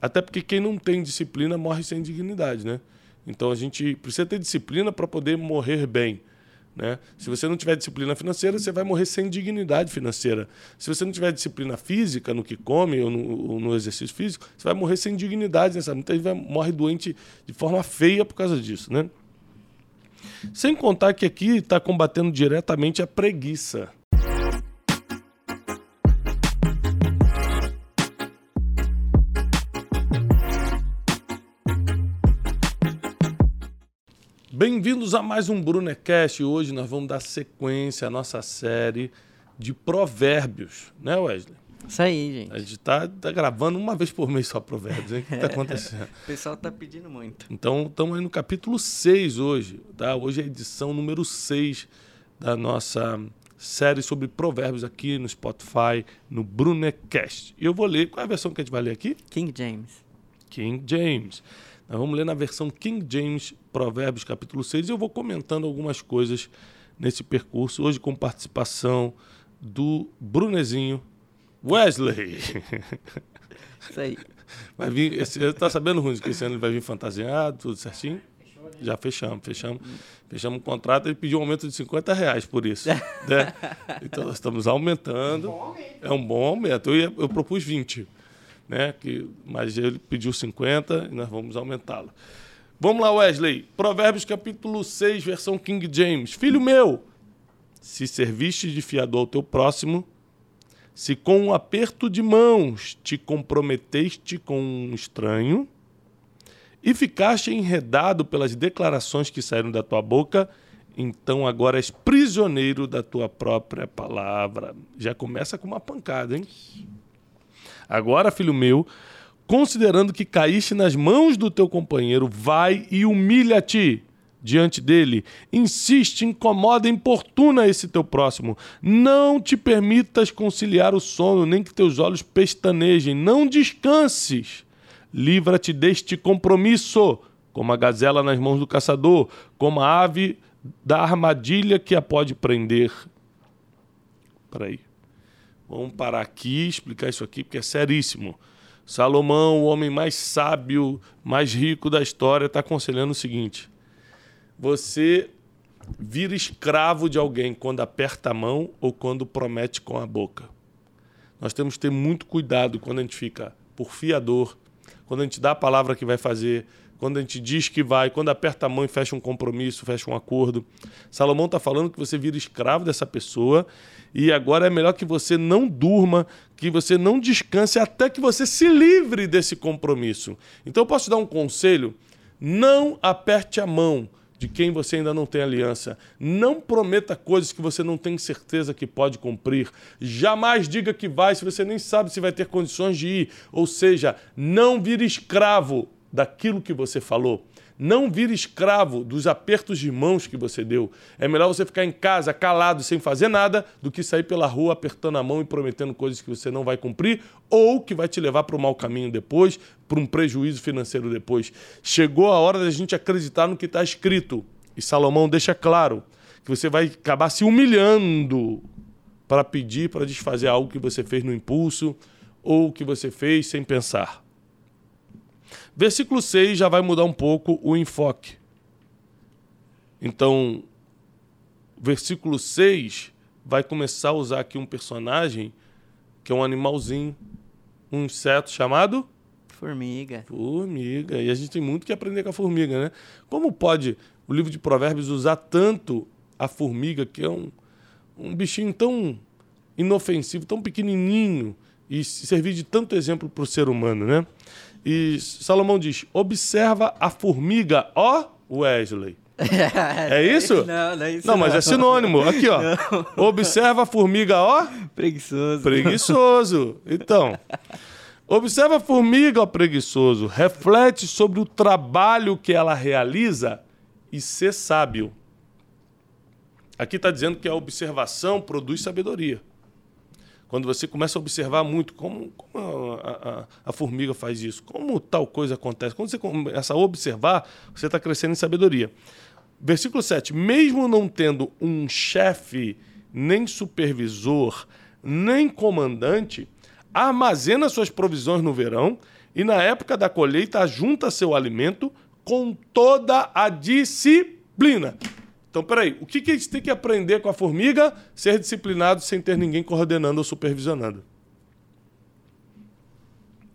Até porque quem não tem disciplina morre sem dignidade, né? Então a gente precisa ter disciplina para poder morrer bem. Né? Se você não tiver disciplina financeira, você vai morrer sem dignidade financeira. Se você não tiver disciplina física no que come ou no, ou no exercício físico, você vai morrer sem dignidade. Né? Muita gente vai, morre doente de forma feia por causa disso. Né? Sem contar que aqui está combatendo diretamente a preguiça. Bem-vindos a mais um Brunecast. Hoje nós vamos dar sequência à nossa série de provérbios, né, Wesley? Isso aí, gente. A gente tá, tá gravando uma vez por mês só provérbios, hein? O que tá acontecendo? o pessoal tá pedindo muito. Então, estamos aí no capítulo 6 hoje, tá? Hoje é a edição número 6 da nossa série sobre provérbios aqui no Spotify, no Brunecast. E eu vou ler, qual é a versão que a gente vai ler aqui? King James. King James. Nós vamos ler na versão King James, Provérbios, capítulo 6, e eu vou comentando algumas coisas nesse percurso, hoje com participação do Brunezinho Wesley. Isso aí. Vai vir, esse, tá sabendo, Runes, que esse ano ele vai vir fantasiado, tudo certinho? Já fechamos, fechamos. Fechamos o contrato, ele pediu um aumento de 50 reais por isso. né? Então nós estamos aumentando. É um bom aumento. Eu, ia, eu propus 20 né? Que, mas ele pediu 50 e nós vamos aumentá-lo. Vamos lá, Wesley. Provérbios capítulo 6, versão King James. Filho meu, se serviste de fiador ao teu próximo, se com um aperto de mãos te comprometeste com um estranho, e ficaste enredado pelas declarações que saíram da tua boca, então agora és prisioneiro da tua própria palavra. Já começa com uma pancada, hein? Agora, filho meu, considerando que caíste nas mãos do teu companheiro, vai e humilha-te diante dele. Insiste, incomoda, importuna esse teu próximo. Não te permitas conciliar o sono, nem que teus olhos pestanejem. Não descanses. Livra-te deste compromisso, como a gazela nas mãos do caçador, como a ave da armadilha que a pode prender. Peraí. Vamos parar aqui, explicar isso aqui, porque é seríssimo. Salomão, o homem mais sábio, mais rico da história, está aconselhando o seguinte: você vira escravo de alguém quando aperta a mão ou quando promete com a boca. Nós temos que ter muito cuidado quando a gente fica por fiador, quando a gente dá a palavra que vai fazer, quando a gente diz que vai, quando aperta a mão e fecha um compromisso, fecha um acordo. Salomão está falando que você vira escravo dessa pessoa e agora é melhor que você não durma, que você não descanse até que você se livre desse compromisso. Então eu posso dar um conselho: não aperte a mão de quem você ainda não tem aliança. Não prometa coisas que você não tem certeza que pode cumprir. Jamais diga que vai se você nem sabe se vai ter condições de ir. Ou seja, não vire escravo daquilo que você falou. Não vire escravo dos apertos de mãos que você deu. É melhor você ficar em casa calado sem fazer nada do que sair pela rua apertando a mão e prometendo coisas que você não vai cumprir ou que vai te levar para o mau caminho depois, para um prejuízo financeiro depois. Chegou a hora da gente acreditar no que está escrito. E Salomão deixa claro que você vai acabar se humilhando para pedir para desfazer algo que você fez no impulso ou que você fez sem pensar. Versículo 6 já vai mudar um pouco o enfoque. Então, versículo 6 vai começar a usar aqui um personagem que é um animalzinho, um inseto chamado formiga. Formiga. E a gente tem muito que aprender com a formiga, né? Como pode o livro de Provérbios usar tanto a formiga, que é um, um bichinho tão inofensivo, tão pequenininho, e servir de tanto exemplo para o ser humano, né? E Salomão diz: observa a formiga, ó Wesley. É isso? Não, não é isso. Não, mas é sinônimo. Aqui, ó. Não. Observa a formiga, ó. Preguiçoso. Preguiçoso. Então, observa a formiga, ó preguiçoso. Reflete sobre o trabalho que ela realiza e ser sábio. Aqui está dizendo que a observação produz sabedoria. Quando você começa a observar muito como, como a, a, a, formiga faz isso, como tal coisa acontece. Quando você começa a observar, você está crescendo em sabedoria. Versículo 7. Mesmo não tendo um chefe, nem supervisor, nem comandante, armazena suas provisões no verão e na época da colheita ajunta seu alimento com toda a disciplina. Então, peraí, o que, que a gente tem que aprender com a formiga? Ser disciplinado sem ter ninguém coordenando ou supervisionando.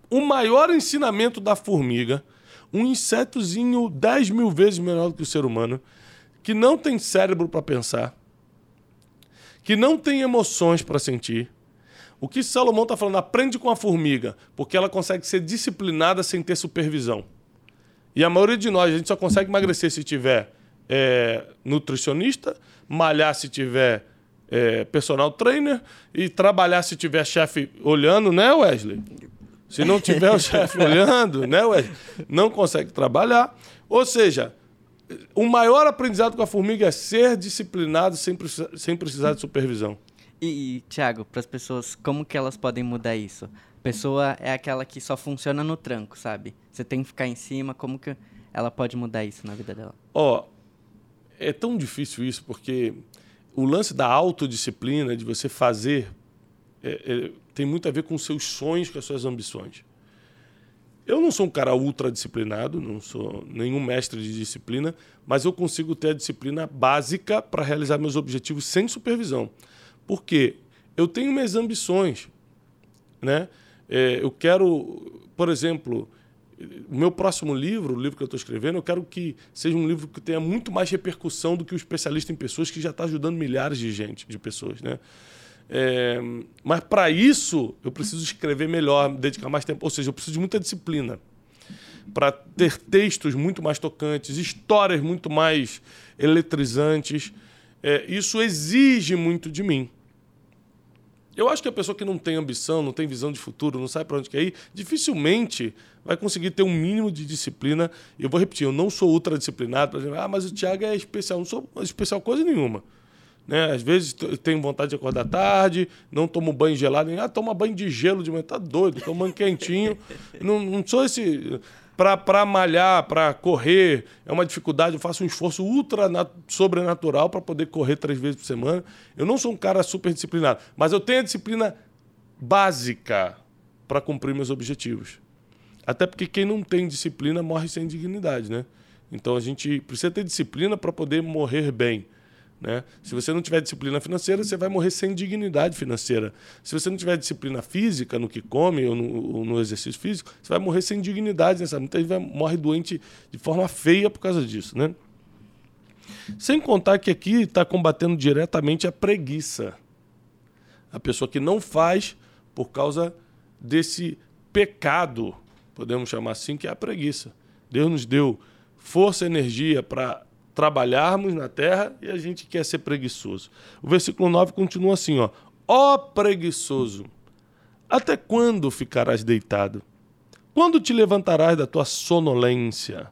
O maior ensinamento da formiga, um insetozinho 10 mil vezes menor do que o ser humano, que não tem cérebro para pensar, que não tem emoções para sentir. O que Salomão está falando? Aprende com a formiga, porque ela consegue ser disciplinada sem ter supervisão. E a maioria de nós, a gente só consegue emagrecer se tiver é, nutricionista, malhar se tiver é, personal trainer e trabalhar se tiver chefe olhando, né, Wesley? Se não tiver o chefe olhando, né, Wesley? Não consegue trabalhar. Ou seja, o maior aprendizado com a formiga é ser disciplinado sem, precisar, sem precisar de supervisão. E, e Thiago, para as pessoas, como que elas podem mudar isso? A pessoa é aquela que só funciona no tranco, sabe? Você tem que ficar em cima, como que ela pode mudar isso na vida dela? Ó, oh, é tão difícil isso, porque o lance da autodisciplina, de você fazer, é, é, tem muito a ver com seus sonhos, com as suas ambições. Eu não sou um cara ultra disciplinado, não sou nenhum mestre de disciplina, mas eu consigo ter a disciplina básica para realizar meus objetivos sem supervisão. Porque eu tenho minhas ambições, né? É, eu quero, por exemplo, o meu próximo livro, o livro que eu estou escrevendo, eu quero que seja um livro que tenha muito mais repercussão do que o especialista em pessoas, que já está ajudando milhares de gente, de pessoas, né? É, mas para isso eu preciso escrever melhor, dedicar mais tempo, ou seja, eu preciso de muita disciplina para ter textos muito mais tocantes, histórias muito mais eletrizantes. É, isso exige muito de mim. Eu acho que a pessoa que não tem ambição, não tem visão de futuro, não sabe para onde quer ir, dificilmente vai conseguir ter um mínimo de disciplina. Eu vou repetir, eu não sou ultradisciplinado, exemplo, ah, mas o Thiago é especial. Não sou especial coisa nenhuma. Né? Às vezes tenho vontade de acordar tarde, não tomo banho gelado, nem ah, toma banho de gelo de manhã, tá doido, tomando quentinho. não, não sou esse. Para malhar, para correr, é uma dificuldade. Eu faço um esforço ultra sobrenatural para poder correr três vezes por semana. Eu não sou um cara super disciplinado, mas eu tenho a disciplina básica para cumprir meus objetivos. Até porque quem não tem disciplina morre sem dignidade, né? Então a gente precisa ter disciplina para poder morrer bem. Né? Se você não tiver disciplina financeira, você vai morrer sem dignidade financeira. Se você não tiver disciplina física no que come ou no, ou no exercício físico, você vai morrer sem dignidade. Né? Muita gente vai, morre doente de forma feia por causa disso. Né? Sem contar que aqui está combatendo diretamente a preguiça. A pessoa que não faz por causa desse pecado, podemos chamar assim, que é a preguiça. Deus nos deu força e energia para trabalharmos na terra e a gente quer ser preguiçoso. O versículo 9 continua assim, ó: Ó preguiçoso, até quando ficarás deitado? Quando te levantarás da tua sonolência?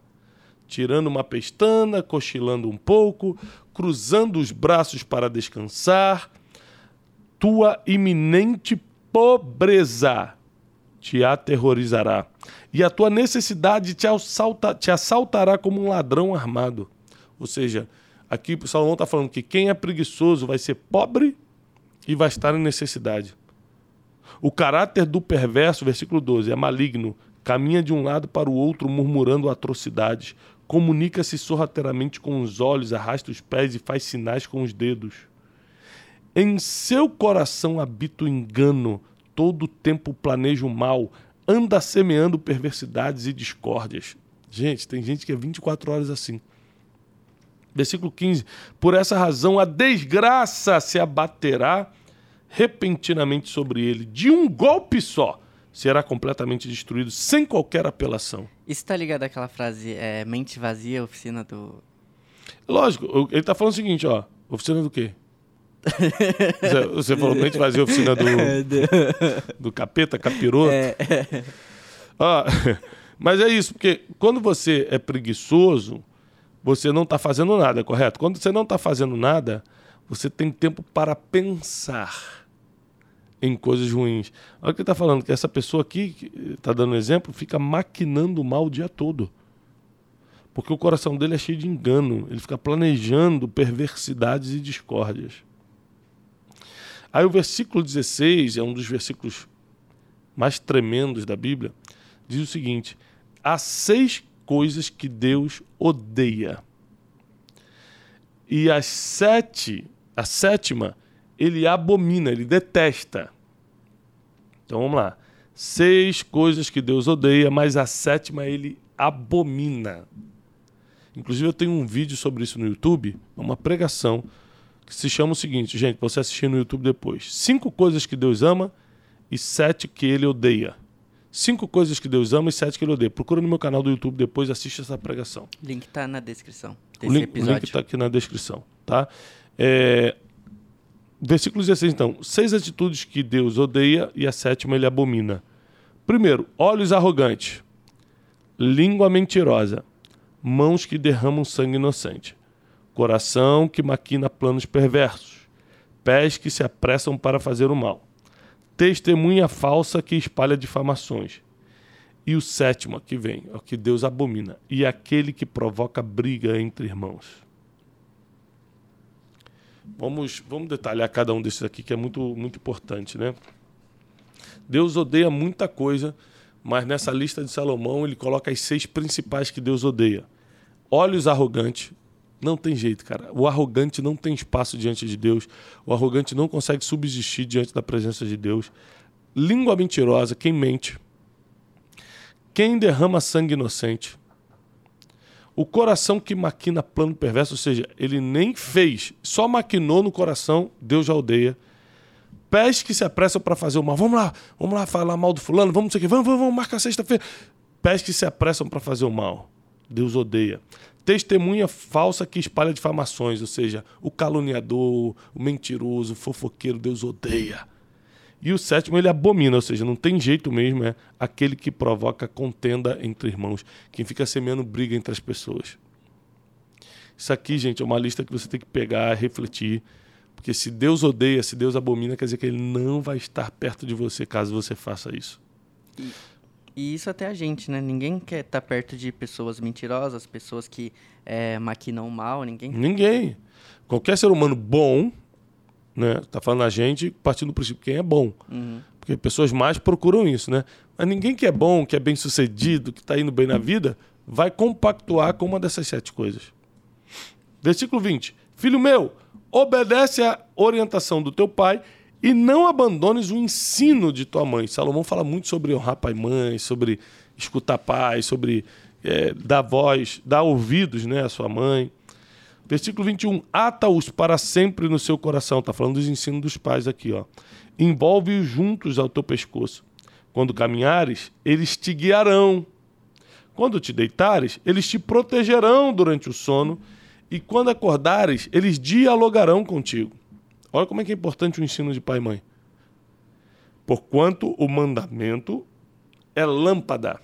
Tirando uma pestana, cochilando um pouco, cruzando os braços para descansar, tua iminente pobreza te aterrorizará, e a tua necessidade te, assalta, te assaltará como um ladrão armado. Ou seja, aqui o Salomão está falando que quem é preguiçoso vai ser pobre e vai estar em necessidade. O caráter do perverso, versículo 12, é maligno, caminha de um lado para o outro murmurando atrocidades, comunica-se sorrateiramente com os olhos, arrasta os pés e faz sinais com os dedos. Em seu coração habita o engano, todo o tempo planeja o mal, anda semeando perversidades e discórdias. Gente, tem gente que é 24 horas assim. Versículo 15: Por essa razão a desgraça se abaterá repentinamente sobre ele, de um golpe só será completamente destruído, sem qualquer apelação. Isso tá ligado àquela frase, é, mente vazia, oficina do. Lógico, ele está falando o seguinte, ó. Oficina do quê? Você falou mente vazia, oficina do. do capeta, capiroto. É. Ó, mas é isso, porque quando você é preguiçoso, você não está fazendo nada, correto? Quando você não está fazendo nada, você tem tempo para pensar em coisas ruins. Olha o que está falando, que essa pessoa aqui, está dando exemplo, fica maquinando mal o dia todo. Porque o coração dele é cheio de engano, ele fica planejando perversidades e discórdias. Aí o versículo 16 é um dos versículos mais tremendos da Bíblia. diz o seguinte: há seis coisas que Deus odeia. E as sete, a sétima, ele abomina, ele detesta. Então vamos lá. Seis coisas que Deus odeia, mas a sétima ele abomina. Inclusive eu tenho um vídeo sobre isso no YouTube, uma pregação que se chama o seguinte, gente, você assistir no YouTube depois. Cinco coisas que Deus ama e sete que ele odeia. Cinco coisas que Deus ama e sete que ele odeia. Procura no meu canal do YouTube depois assiste essa pregação. Link está na descrição desse o link, episódio. O link está aqui na descrição, tá? É... Versículo 16, então. Seis atitudes que Deus odeia e a sétima ele abomina. Primeiro, olhos arrogantes, língua mentirosa, mãos que derramam sangue inocente, coração que maquina planos perversos, pés que se apressam para fazer o mal, testemunha falsa que espalha difamações. E o sétimo que vem, é o que Deus abomina, e aquele que provoca briga entre irmãos. Vamos, vamos detalhar cada um desses aqui, que é muito, muito importante, né? Deus odeia muita coisa, mas nessa lista de Salomão ele coloca as seis principais que Deus odeia. Olhos arrogantes, não tem jeito, cara. O arrogante não tem espaço diante de Deus. O arrogante não consegue subsistir diante da presença de Deus. Língua mentirosa, quem mente. Quem derrama sangue inocente. O coração que maquina plano perverso, ou seja, ele nem fez, só maquinou no coração, Deus já odeia. Pés que se apressam para fazer o mal. Vamos lá, vamos lá falar mal do fulano, vamos não sei o quê, vamos, vamos, vamos marcar sexta-feira. Pés que se apressam para fazer o mal. Deus odeia. Testemunha falsa que espalha difamações, ou seja, o caluniador, o mentiroso, o fofoqueiro, Deus odeia. E o sétimo ele abomina, ou seja, não tem jeito mesmo, é aquele que provoca contenda entre irmãos, quem fica semeando briga entre as pessoas. Isso aqui, gente, é uma lista que você tem que pegar, refletir, porque se Deus odeia, se Deus abomina, quer dizer que ele não vai estar perto de você caso você faça isso. E isso até a gente, né? Ninguém quer estar tá perto de pessoas mentirosas, pessoas que é, maquinam mal, ninguém. Ninguém. Qualquer ser humano bom, né? Tá falando a gente partindo do princípio quem é bom. Uhum. Porque pessoas mais procuram isso, né? Mas ninguém que é bom, que é bem sucedido, que está indo bem na vida, vai compactuar com uma dessas sete coisas. Versículo 20. Filho meu, obedece à orientação do teu pai e não abandones o ensino de tua mãe. Salomão fala muito sobre honrar pai e mãe, sobre escutar pai, sobre é, dar voz, dar ouvidos né, à sua mãe. Versículo 21. Ata-os para sempre no seu coração. Está falando dos ensinos dos pais aqui. ó. Envolve-os juntos ao teu pescoço. Quando caminhares, eles te guiarão. Quando te deitares, eles te protegerão durante o sono. E quando acordares, eles dialogarão contigo. Olha como é que é importante o ensino de pai e mãe. Porquanto o mandamento é lâmpada.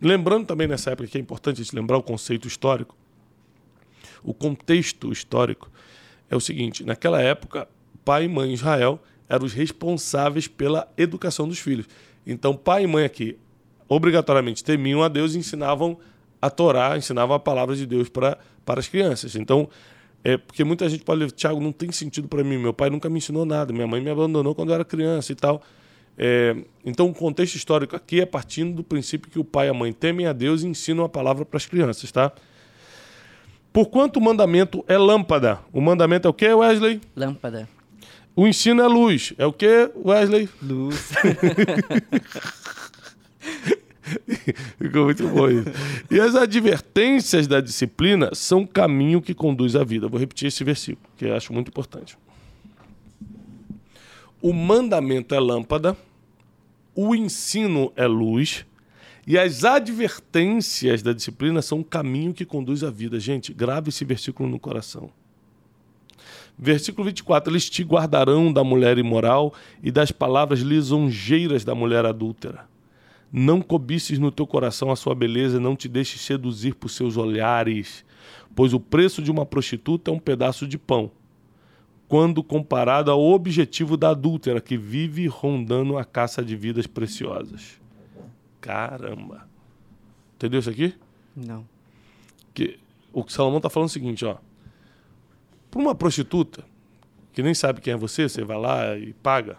Lembrando também nessa época que é importante a gente lembrar o conceito histórico. O contexto histórico é o seguinte: naquela época, pai e mãe Israel eram os responsáveis pela educação dos filhos. Então, pai e mãe aqui obrigatoriamente temiam a Deus e ensinavam a Torá, ensinavam a palavra de Deus para, para as crianças. Então, é porque muita gente pode, Tiago, não tem sentido para mim. Meu pai nunca me ensinou nada, minha mãe me abandonou quando eu era criança e tal. É, então, o contexto histórico aqui é partindo do princípio que o pai e a mãe temem a Deus e ensinam a palavra para as crianças, tá? Porquanto o mandamento é lâmpada. O mandamento é o que, Wesley? Lâmpada. O ensino é luz. É o que, Wesley? Luz. Ficou muito bom isso. E as advertências da disciplina são o caminho que conduz à vida. Vou repetir esse versículo, que eu acho muito importante. O mandamento é lâmpada, o ensino é luz, e as advertências da disciplina são o caminho que conduz à vida. Gente, grave esse versículo no coração. Versículo 24: Eles te guardarão da mulher imoral e das palavras lisonjeiras da mulher adúltera não cobices no teu coração a sua beleza, não te deixes seduzir por seus olhares, pois o preço de uma prostituta é um pedaço de pão, quando comparado ao objetivo da adúltera que vive rondando a caça de vidas preciosas. Caramba. Entendeu isso aqui? Não. Que o que Salomão está falando é o seguinte, ó. Para uma prostituta que nem sabe quem é você, você vai lá e paga.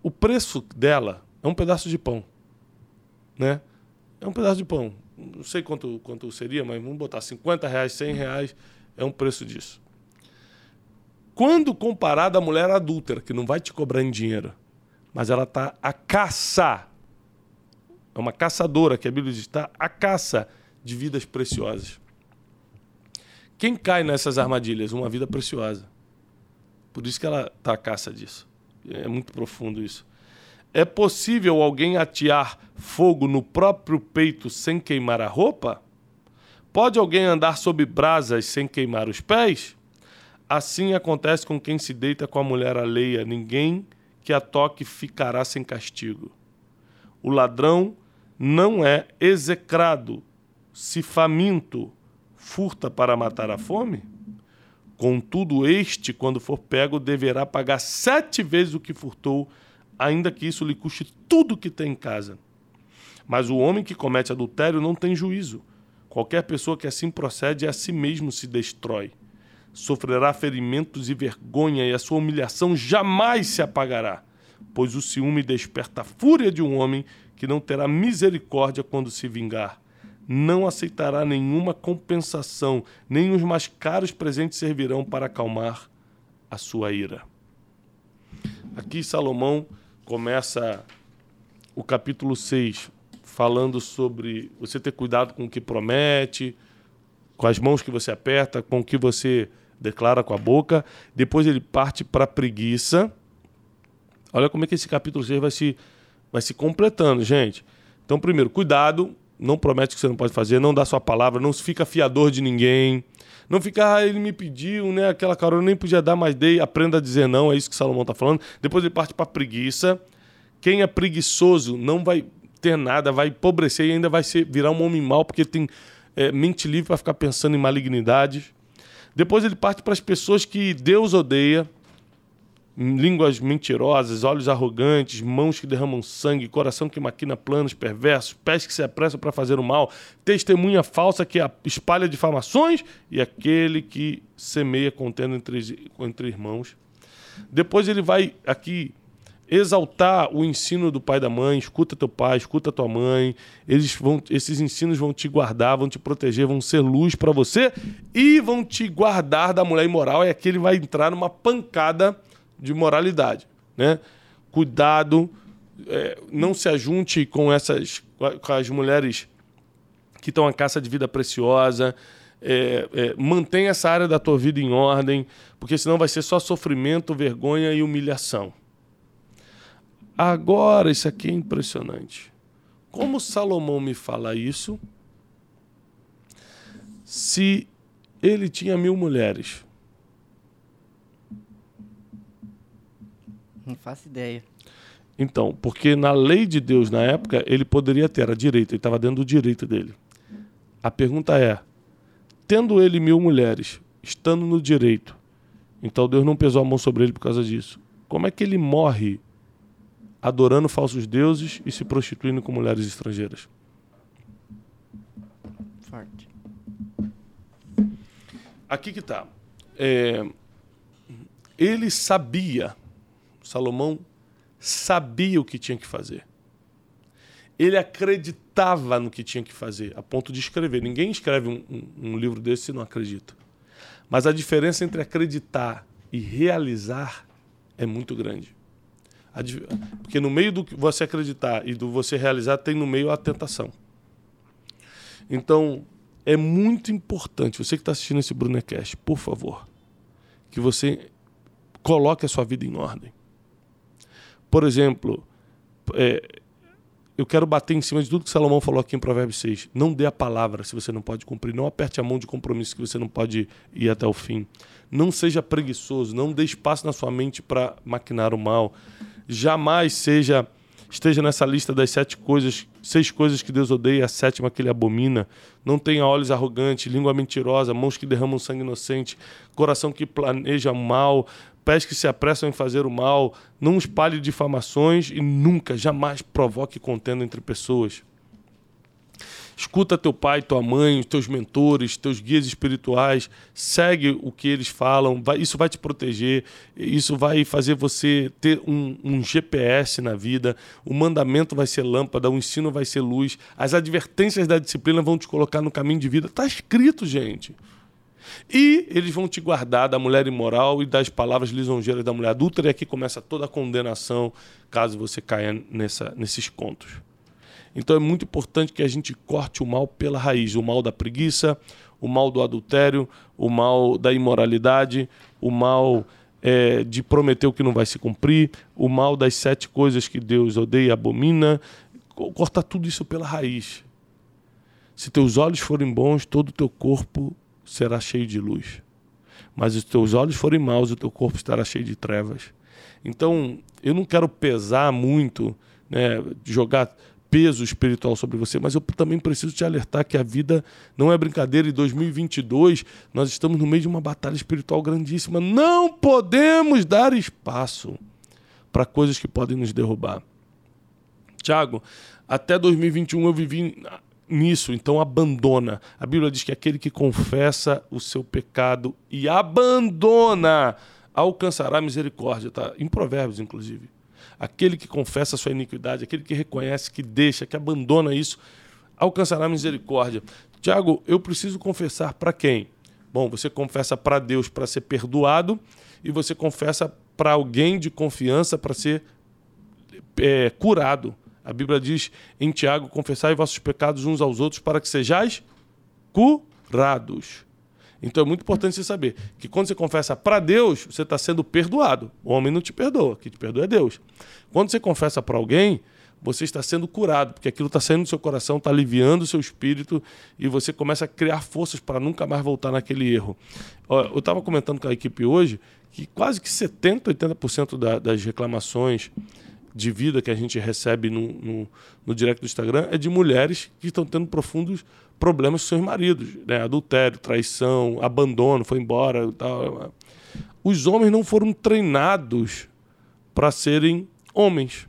O preço dela é um pedaço de pão. Né? É um pedaço de pão. Não sei quanto, quanto seria, mas vamos botar 50 reais, 100 reais é um preço disso. Quando comparado à mulher adúltera, que não vai te cobrar em dinheiro, mas ela está a caçar, é uma caçadora, que a Bíblia diz, está a caça de vidas preciosas. Quem cai nessas armadilhas? Uma vida preciosa. Por isso que ela está a caça disso. É muito profundo isso. É possível alguém atear fogo no próprio peito sem queimar a roupa? Pode alguém andar sob brasas sem queimar os pés? Assim acontece com quem se deita com a mulher alheia. Ninguém que a toque ficará sem castigo. O ladrão não é execrado se faminto furta para matar a fome? Contudo, este, quando for pego, deverá pagar sete vezes o que furtou, ainda que isso lhe custe tudo que tem em casa. Mas o homem que comete adultério não tem juízo. Qualquer pessoa que assim procede a si mesmo se destrói. Sofrerá ferimentos e vergonha, e a sua humilhação jamais se apagará, pois o ciúme desperta a fúria de um homem que não terá misericórdia quando se vingar não aceitará nenhuma compensação, nem os mais caros presentes servirão para acalmar a sua ira. Aqui Salomão começa o capítulo 6 falando sobre você ter cuidado com o que promete, com as mãos que você aperta, com o que você declara com a boca. Depois ele parte para a preguiça. Olha como é que esse capítulo 6 vai se, vai se completando, gente. Então, primeiro, cuidado não promete que você não pode fazer, não dá sua palavra, não fica fiador de ninguém. Não fica, ah, ele me pediu, né? Aquela carona nem podia dar, mas dei, aprenda a dizer não, é isso que Salomão está falando. Depois ele parte para preguiça. Quem é preguiçoso não vai ter nada, vai empobrecer e ainda vai ser, virar um homem mau, porque ele tem é, mente livre para ficar pensando em malignidades. Depois ele parte para as pessoas que Deus odeia, línguas mentirosas, olhos arrogantes, mãos que derramam sangue, coração que maquina planos perversos, pés que se apressam para fazer o mal, testemunha falsa que espalha difamações e aquele que semeia contendo entre, entre irmãos. Depois ele vai aqui exaltar o ensino do pai e da mãe, escuta teu pai, escuta tua mãe. Eles vão, esses ensinos vão te guardar, vão te proteger, vão ser luz para você e vão te guardar da mulher imoral. E aqui ele vai entrar numa pancada de moralidade. Né? Cuidado, é, não se ajunte com essas com as mulheres que estão à caça de vida preciosa. É, é, mantenha essa área da tua vida em ordem, porque senão vai ser só sofrimento, vergonha e humilhação. Agora, isso aqui é impressionante. Como Salomão me fala isso? Se ele tinha mil mulheres, Não faço ideia. Então, porque na lei de Deus, na época, ele poderia ter a direito, ele estava dentro do direito dele. A pergunta é: tendo ele mil mulheres, estando no direito, então Deus não pesou a mão sobre ele por causa disso. Como é que ele morre adorando falsos deuses e se prostituindo com mulheres estrangeiras? Forte. Aqui que está. É, ele sabia Salomão sabia o que tinha que fazer. Ele acreditava no que tinha que fazer, a ponto de escrever. Ninguém escreve um, um, um livro desse se não acredita. Mas a diferença entre acreditar e realizar é muito grande. Porque no meio do que você acreditar e do você realizar, tem no meio a tentação. Então, é muito importante, você que está assistindo esse Brunecast, por favor, que você coloque a sua vida em ordem. Por exemplo, é, eu quero bater em cima de tudo que Salomão falou aqui em Provérbios 6. Não dê a palavra se você não pode cumprir. Não aperte a mão de compromisso que você não pode ir até o fim. Não seja preguiçoso. Não dê espaço na sua mente para maquinar o mal. Jamais seja esteja nessa lista das sete coisas, seis coisas que Deus odeia, a sétima que ele abomina. Não tenha olhos arrogantes, língua mentirosa, mãos que derramam sangue inocente, coração que planeja mal, pés que se apressam em fazer o mal, não espalhe difamações e nunca, jamais provoque contenda entre pessoas. escuta teu pai, tua mãe, teus mentores, teus guias espirituais, segue o que eles falam, vai, isso vai te proteger, isso vai fazer você ter um, um, GPS na vida, o mandamento vai ser lâmpada, o ensino vai ser luz, as advertências da disciplina vão te colocar no caminho de vida. Está escrito, gente. E eles vão te guardar da mulher imoral e das palavras lisonjeiras da mulher adúltera, e aqui começa toda a condenação caso você caia nessa, nesses contos. Então é muito importante que a gente corte o mal pela raiz, o mal da preguiça, o mal do adultério, o mal da imoralidade, o mal é, de prometer o que não vai se cumprir, o mal das sete coisas que Deus odeia e abomina. Corta tudo isso pela raiz. Se teus olhos forem bons, todo o teu corpo será cheio de luz. Mas os teus olhos forem maus, o teu corpo estará cheio de trevas. Então, eu não quero pesar muito, né, jogar peso espiritual sobre você, mas eu também preciso te alertar que a vida não é brincadeira. Em 2022, nós estamos no meio de uma batalha espiritual grandíssima. Não podemos dar espaço para coisas que podem nos derrubar. Tiago, até 2021 eu vivi nisso, então abandona. A Bíblia diz que aquele que confessa o seu pecado e abandona alcançará misericórdia, tá? Em Provérbios, inclusive. Aquele que confessa a sua iniquidade, aquele que reconhece, que deixa, que abandona isso, alcançará misericórdia. Tiago, eu preciso confessar para quem? Bom, você confessa para Deus para ser perdoado e você confessa para alguém de confiança para ser é, curado. A Bíblia diz em Tiago: confessai vossos pecados uns aos outros para que sejais curados. Então é muito importante você saber que quando você confessa para Deus, você está sendo perdoado. O homem não te perdoa, quem te perdoa é Deus. Quando você confessa para alguém, você está sendo curado, porque aquilo está saindo do seu coração, está aliviando o seu espírito e você começa a criar forças para nunca mais voltar naquele erro. Eu estava comentando com a equipe hoje que quase que 70%, 80% da, das reclamações de vida que a gente recebe no, no, no direct do Instagram é de mulheres que estão tendo profundos problemas com seus maridos, né? adultério, traição, abandono, foi embora, tal. Os homens não foram treinados para serem homens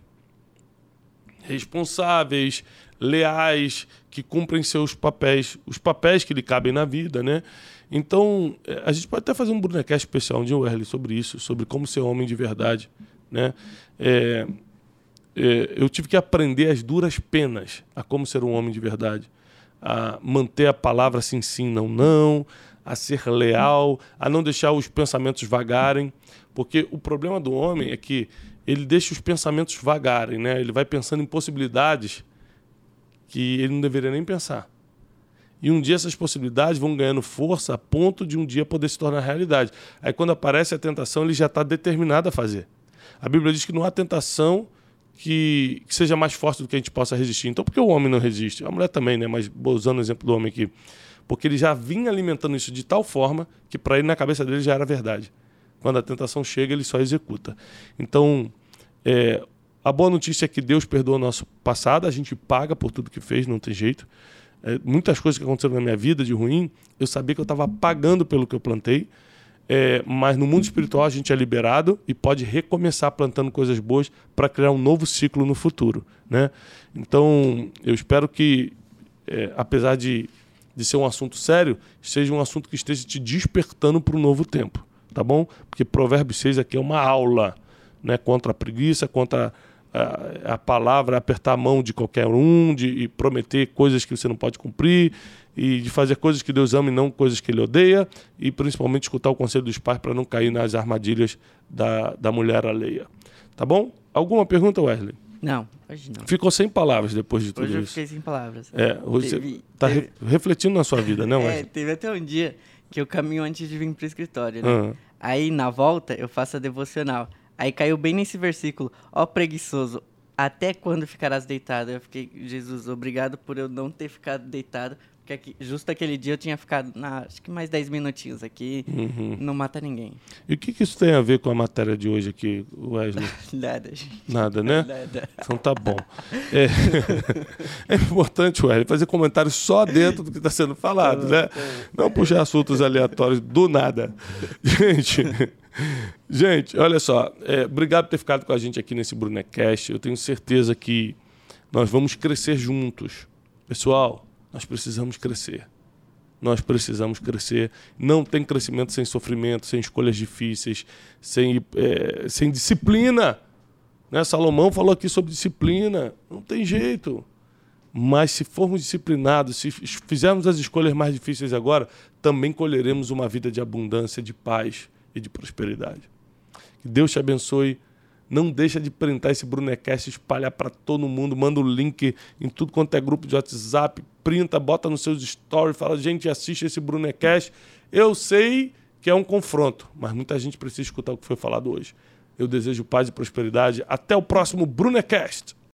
responsáveis, leais, que cumprem seus papéis, os papéis que lhe cabem na vida, né? Então, é, a gente pode até fazer um Brunecast especial um dia, Wesley, sobre isso, sobre como ser homem de verdade, né? É, eu tive que aprender as duras penas a como ser um homem de verdade a manter a palavra sim, sim, não, não, a ser leal, a não deixar os pensamentos vagarem, porque o problema do homem é que ele deixa os pensamentos vagarem, né? Ele vai pensando em possibilidades que ele não deveria nem pensar. E um dia essas possibilidades vão ganhando força a ponto de um dia poder se tornar realidade. Aí quando aparece a tentação, ele já está determinado a fazer. A Bíblia diz que não há tentação que, que, seja mais forte do que a gente possa resistir. Então, por que o homem não resiste? A mulher também, né? Mas usando o exemplo do homem aqui. Porque ele já vinha alimentando isso de tal forma que para ele, na cabeça dele, já era verdade. Quando a tentação chega, ele só executa. Então, é, a boa notícia é que Deus perdoa o nosso passado, a gente paga por tudo que fez, não tem jeito. É, muitas coisas que aconteceram na minha vida de ruim, eu sabia que eu estava pagando pelo que eu plantei é, mas no mundo espiritual a gente é liberado e pode recomeçar plantando coisas boas para criar um novo ciclo no futuro. Né? Então, eu espero que, é, apesar de, de ser um assunto sério, seja um assunto que esteja te despertando para um novo tempo. Tá bom? Porque Provérbios 6 aqui é uma aula né, contra a preguiça, contra a, a palavra, apertar a mão de qualquer um, de prometer coisas que você não pode cumprir e de fazer coisas que Deus ama e não coisas que Ele odeia, e principalmente escutar o conselho dos pais para não cair nas armadilhas da, da mulher alheia. Tá bom? Alguma pergunta, Wesley? Não, hoje não. Ficou sem palavras depois de tudo hoje isso. Hoje eu fiquei sem palavras. É, você está re refletindo na sua vida, né, é, Wesley? É, teve até um dia que eu caminho antes de vir para o escritório, né? Uhum. Aí, na volta, eu faço a devocional. Aí caiu bem nesse versículo. Ó preguiçoso, até quando ficarás deitado? Eu fiquei, Jesus, obrigado por eu não ter ficado deitado, porque aqui, justo aquele dia eu tinha ficado, na, acho que mais 10 minutinhos aqui, uhum. não mata ninguém. E o que, que, isso tem a ver com a matéria de hoje aqui, Wesley? Nada, gente. Nada, né? Nada. Então tá bom. É, é importante, Wesley, fazer comentários só dentro do que está sendo falado, né? Não puxar assuntos aleatórios do nada. Gente, gente, olha só. É, obrigado por ter ficado com a gente aqui nesse Brunecast. Eu tenho certeza que nós vamos crescer juntos. Pessoal, Nós precisamos crescer. Nós precisamos crescer. Não tem crescimento sem sofrimento, sem escolhas difíceis, sem, é, sem disciplina. Né? Salomão falou aqui sobre disciplina. Não tem jeito. Mas se formos disciplinados, se fizermos as escolhas mais difíceis agora, também colheremos uma vida de abundância, de paz e de prosperidade. Que Deus te abençoe. Não deixa de printar esse Brunecast, espalhar para todo mundo, manda o link em tudo quanto é grupo de WhatsApp, printa, bota nos seus stories, fala, gente, assiste esse Brunecast. Eu sei que é um confronto, mas muita gente precisa escutar o que foi falado hoje. Eu desejo paz e prosperidade. Até o próximo Brunecast.